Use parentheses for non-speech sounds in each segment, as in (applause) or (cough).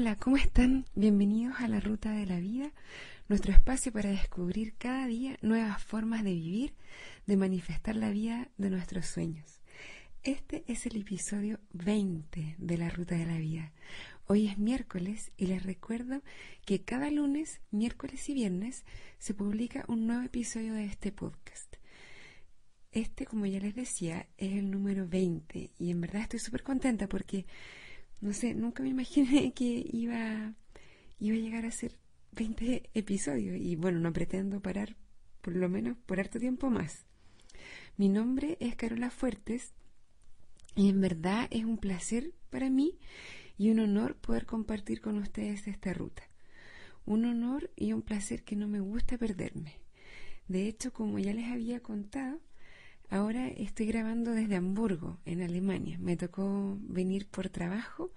Hola, ¿cómo están? Bienvenidos a la Ruta de la Vida, nuestro espacio para descubrir cada día nuevas formas de vivir, de manifestar la vida de nuestros sueños. Este es el episodio 20 de la Ruta de la Vida. Hoy es miércoles y les recuerdo que cada lunes, miércoles y viernes se publica un nuevo episodio de este podcast. Este, como ya les decía, es el número 20 y en verdad estoy súper contenta porque no sé, nunca me imaginé (laughs) que iba, iba a llegar a ser 20 episodios y bueno, no pretendo parar por lo menos por harto tiempo más. Mi nombre es Carola Fuertes y en verdad es un placer para mí y un honor poder compartir con ustedes esta ruta. Un honor y un placer que no me gusta perderme. De hecho, como ya les había contado, Ahora estoy grabando desde Hamburgo, en Alemania. Me tocó venir por trabajo.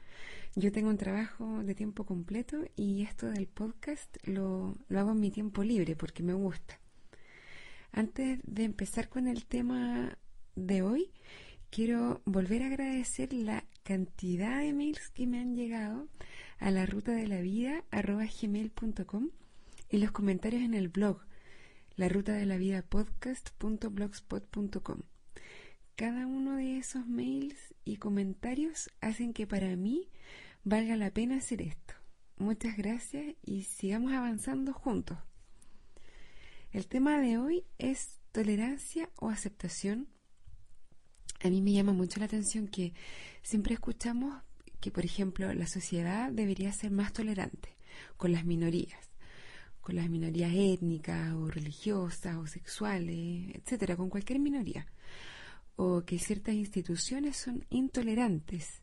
Yo tengo un trabajo de tiempo completo y esto del podcast lo, hago en mi tiempo libre porque me gusta. Antes de empezar con el tema de hoy, quiero volver a agradecer la cantidad de mails que me han llegado a la ruta de la vida y los comentarios en el blog la ruta de la vida podcast.blogspot.com. Cada uno de esos mails y comentarios hacen que para mí valga la pena hacer esto. Muchas gracias y sigamos avanzando juntos. El tema de hoy es tolerancia o aceptación. A mí me llama mucho la atención que siempre escuchamos que, por ejemplo, la sociedad debería ser más tolerante con las minorías con las minorías étnicas o religiosas o sexuales, etcétera, con cualquier minoría, o que ciertas instituciones son intolerantes,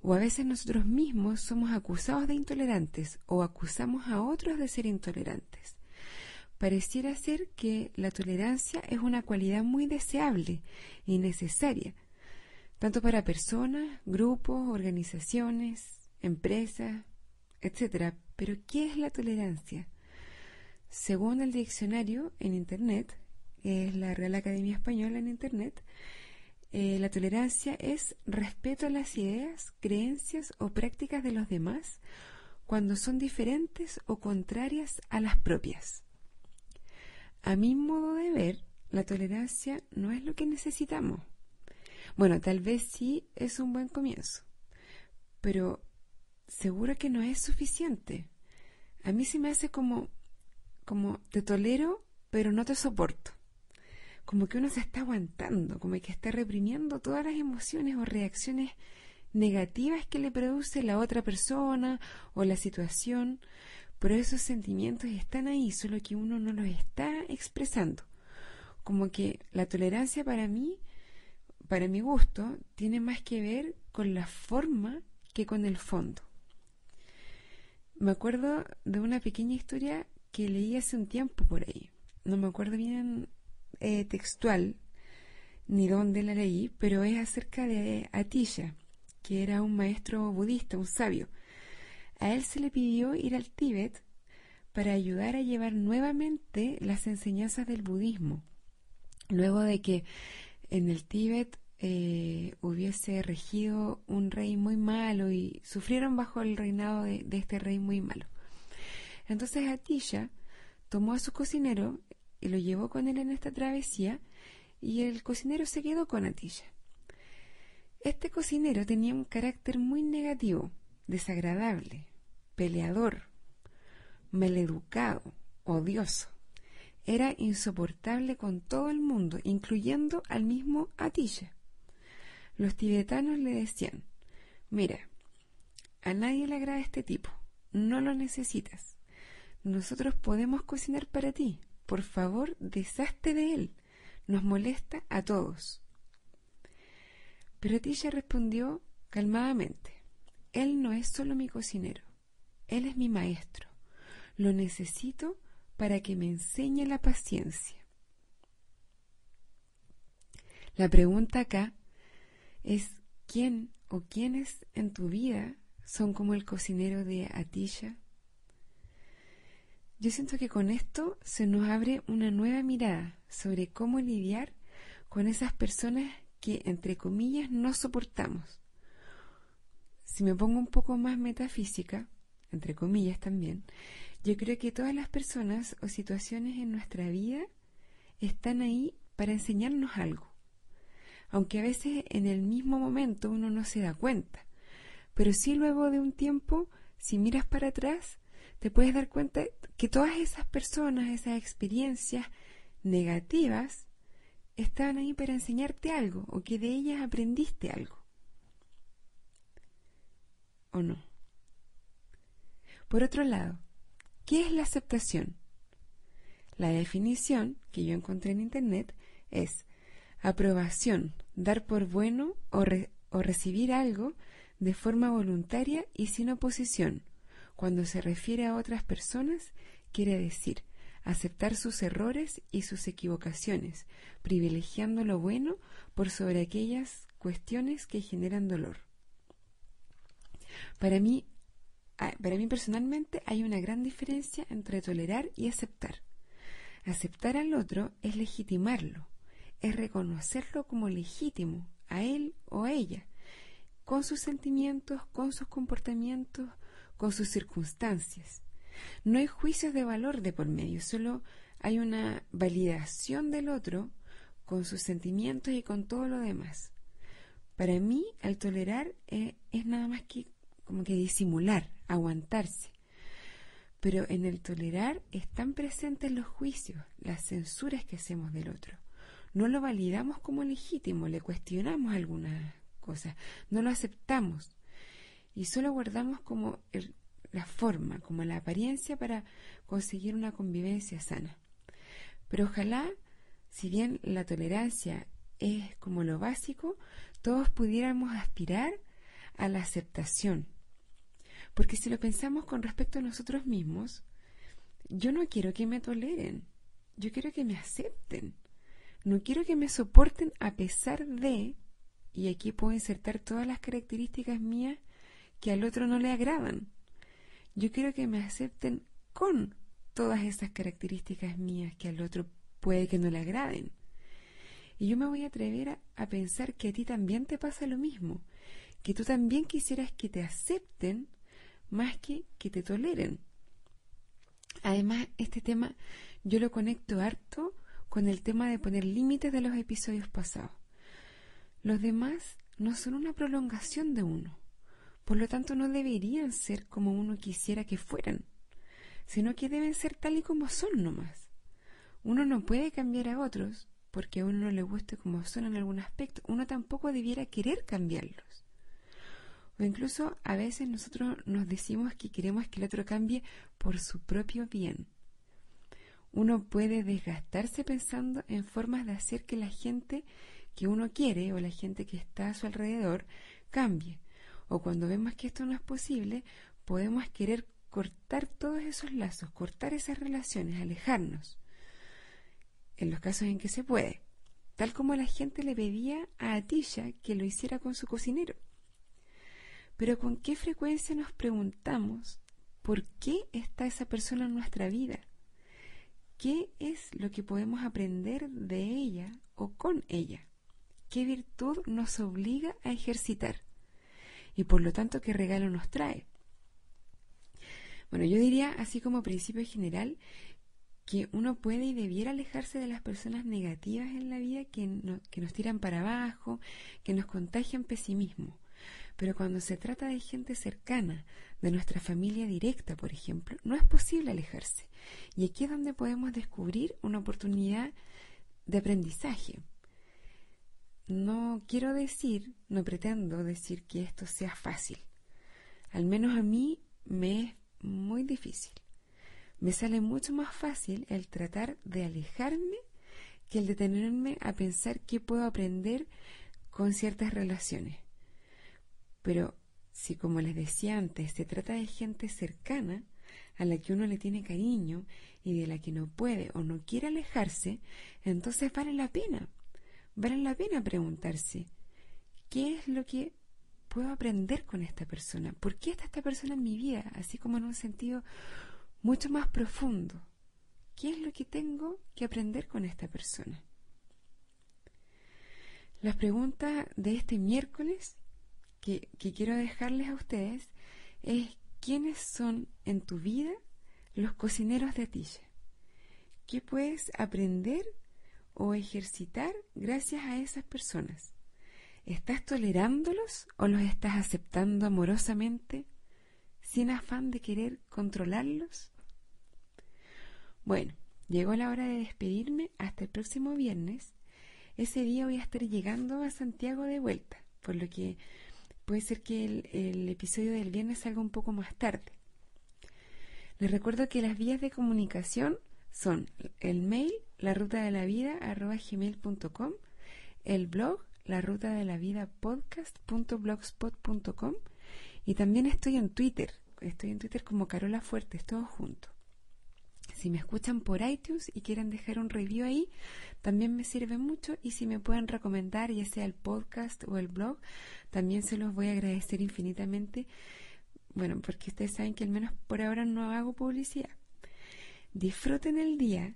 o a veces nosotros mismos somos acusados de intolerantes o acusamos a otros de ser intolerantes. Pareciera ser que la tolerancia es una cualidad muy deseable y necesaria, tanto para personas, grupos, organizaciones, empresas, etcétera. Pero ¿qué es la tolerancia? Según el diccionario en Internet, es la Real Academia Española en Internet, eh, la tolerancia es respeto a las ideas, creencias o prácticas de los demás cuando son diferentes o contrarias a las propias. A mi modo de ver, la tolerancia no es lo que necesitamos. Bueno, tal vez sí es un buen comienzo, pero seguro que no es suficiente. A mí se me hace como como te tolero, pero no te soporto. Como que uno se está aguantando, como que está reprimiendo todas las emociones o reacciones negativas que le produce la otra persona o la situación, pero esos sentimientos están ahí, solo que uno no los está expresando. Como que la tolerancia para mí, para mi gusto, tiene más que ver con la forma que con el fondo. Me acuerdo de una pequeña historia que leí hace un tiempo por ahí. No me acuerdo bien eh, textual ni dónde la leí, pero es acerca de Atisha, que era un maestro budista, un sabio. A él se le pidió ir al Tíbet para ayudar a llevar nuevamente las enseñanzas del budismo, luego de que en el Tíbet eh, hubiese regido un rey muy malo y sufrieron bajo el reinado de este rey muy malo. Entonces Atilla tomó a su cocinero y lo llevó con él en esta travesía y el cocinero se quedó con Atilla. Este cocinero tenía un carácter muy negativo, desagradable, peleador, maleducado, odioso. Era insoportable con todo el mundo, incluyendo al mismo Atilla. Los tibetanos le decían, mira, a nadie le agrada este tipo, no lo necesitas nosotros podemos cocinar para ti. Por favor, deshazte de él. Nos molesta a todos. Pero Tilla respondió calmadamente, Él no es solo mi cocinero, Él es mi maestro. Lo necesito para que me enseñe la paciencia. La pregunta acá es quién o quiénes en tu vida son como el cocinero de Atilla yo siento que con esto se nos abre una nueva mirada sobre cómo lidiar con esas personas que, entre comillas, no soportamos. Si me pongo un poco más metafísica, entre comillas también, yo creo que todas las personas o situaciones en nuestra vida están ahí para enseñarnos algo. Aunque a veces en el mismo momento uno no se da cuenta. Pero sí luego de un tiempo, si miras para atrás, te puedes dar cuenta que todas esas personas, esas experiencias negativas, estaban ahí para enseñarte algo o que de ellas aprendiste algo. ¿O no? Por otro lado, ¿qué es la aceptación? La definición que yo encontré en Internet es aprobación, dar por bueno o, o recibir algo de forma voluntaria y sin oposición. Cuando se refiere a otras personas, quiere decir aceptar sus errores y sus equivocaciones, privilegiando lo bueno por sobre aquellas cuestiones que generan dolor. Para mí, para mí personalmente hay una gran diferencia entre tolerar y aceptar. Aceptar al otro es legitimarlo, es reconocerlo como legítimo, a él o a ella, con sus sentimientos, con sus comportamientos, con sus circunstancias. No hay juicios de valor de por medio, solo hay una validación del otro con sus sentimientos y con todo lo demás. Para mí, al tolerar eh, es nada más que como que disimular, aguantarse. Pero en el tolerar están presentes los juicios, las censuras que hacemos del otro. No lo validamos como legítimo, le cuestionamos algunas cosas, no lo aceptamos y solo guardamos como la forma, como la apariencia para conseguir una convivencia sana. Pero ojalá, si bien la tolerancia es como lo básico, todos pudiéramos aspirar a la aceptación. Porque si lo pensamos con respecto a nosotros mismos, yo no quiero que me toleren, yo quiero que me acepten. No quiero que me soporten a pesar de, y aquí puedo insertar todas las características mías que al otro no le agradan. Yo quiero que me acepten con todas esas características mías que al otro puede que no le agraden. Y yo me voy a atrever a, pensar que a ti también te pasa lo mismo, que tú también quisieras que te acepten más que que te toleren. Además, este tema yo lo conecto harto con el tema de poner límites de los episodios pasados. Los demás no son una prolongación de uno. Por lo tanto, no deberían ser como uno quisiera que fueran, sino que deben ser tal y como son nomás. Uno no puede cambiar a otros porque a uno no le guste como son en algún aspecto. Uno tampoco debiera querer cambiarlos. O incluso a veces nosotros nos decimos que queremos que el otro cambie por su propio bien. Uno puede desgastarse pensando en formas de hacer que la gente que uno quiere o la gente que está a su alrededor cambie, o cuando vemos que esto no es posible, podemos querer cortar todos esos lazos, cortar esas relaciones, alejarnos. En los casos en que se puede, tal como la gente le pedía a Atilla que lo hiciera con su cocinero. Pero con qué frecuencia nos preguntamos por qué está esa persona en nuestra vida? ¿Qué es lo que podemos aprender de ella o con ella? ¿Qué virtud nos obliga a ejercitar? Y por lo tanto qué regalo nos trae. Bueno, yo diría, así como principio general, que uno puede y debiera alejarse de las personas negativas en la vida que, que nos tiran para abajo, que nos contagian pesimismo. Pero cuando se trata de gente cercana, de nuestra familia directa, por ejemplo, no es posible alejarse. Y aquí es donde podemos descubrir una oportunidad de aprendizaje. No quiero decir, no pretendo decir que esto sea fácil. Al menos a mí me es muy difícil. Me sale mucho más fácil el tratar de alejarme que el detenerme a pensar qué puedo aprender con ciertas relaciones. Pero si, como les decía antes, se trata de gente cercana, a la que uno le tiene cariño y de la que no puede o no quiere alejarse, entonces vale la pena vale la pena preguntarse, ¿qué es lo que puedo aprender con esta persona? ¿Por qué está esta persona en mi vida? Así como en un sentido mucho más profundo. ¿Qué es lo que tengo que aprender con esta persona? Las preguntas de este miércoles que, que quiero dejarles a ustedes es quiénes son en tu vida los cocineros de Atilla. ¿Qué puedes aprender o ejercitar gracias a esas personas? ¿Estás tolerándolos o los estás aceptando amorosamente sin afán de querer controlarlos? Bueno, llegó la hora de despedirme hasta el próximo viernes. Ese día voy a estar llegando a Santiago de vuelta, por lo que puede ser que el, episodio del viernes salga un poco más tarde. Les recuerdo que las vías de comunicación son el mail, la ruta de la vida, gmail.com, el blog, la ruta de la vida podcast.blogspot.com y también estoy en Twitter, estoy en Twitter como Carola Fuertes, todo junto. Si me escuchan por iTunes y quieren dejar un review ahí, también me sirve mucho y si me pueden recomendar ya sea el podcast o el blog, también se los voy a agradecer infinitamente. Bueno, porque ustedes saben que al menos por ahora no hago publicidad. Disfruten el día,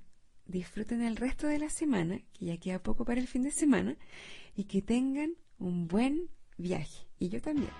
disfruten el resto de la semana, que ya queda poco para el fin de semana, y que tengan un buen viaje. Y yo también.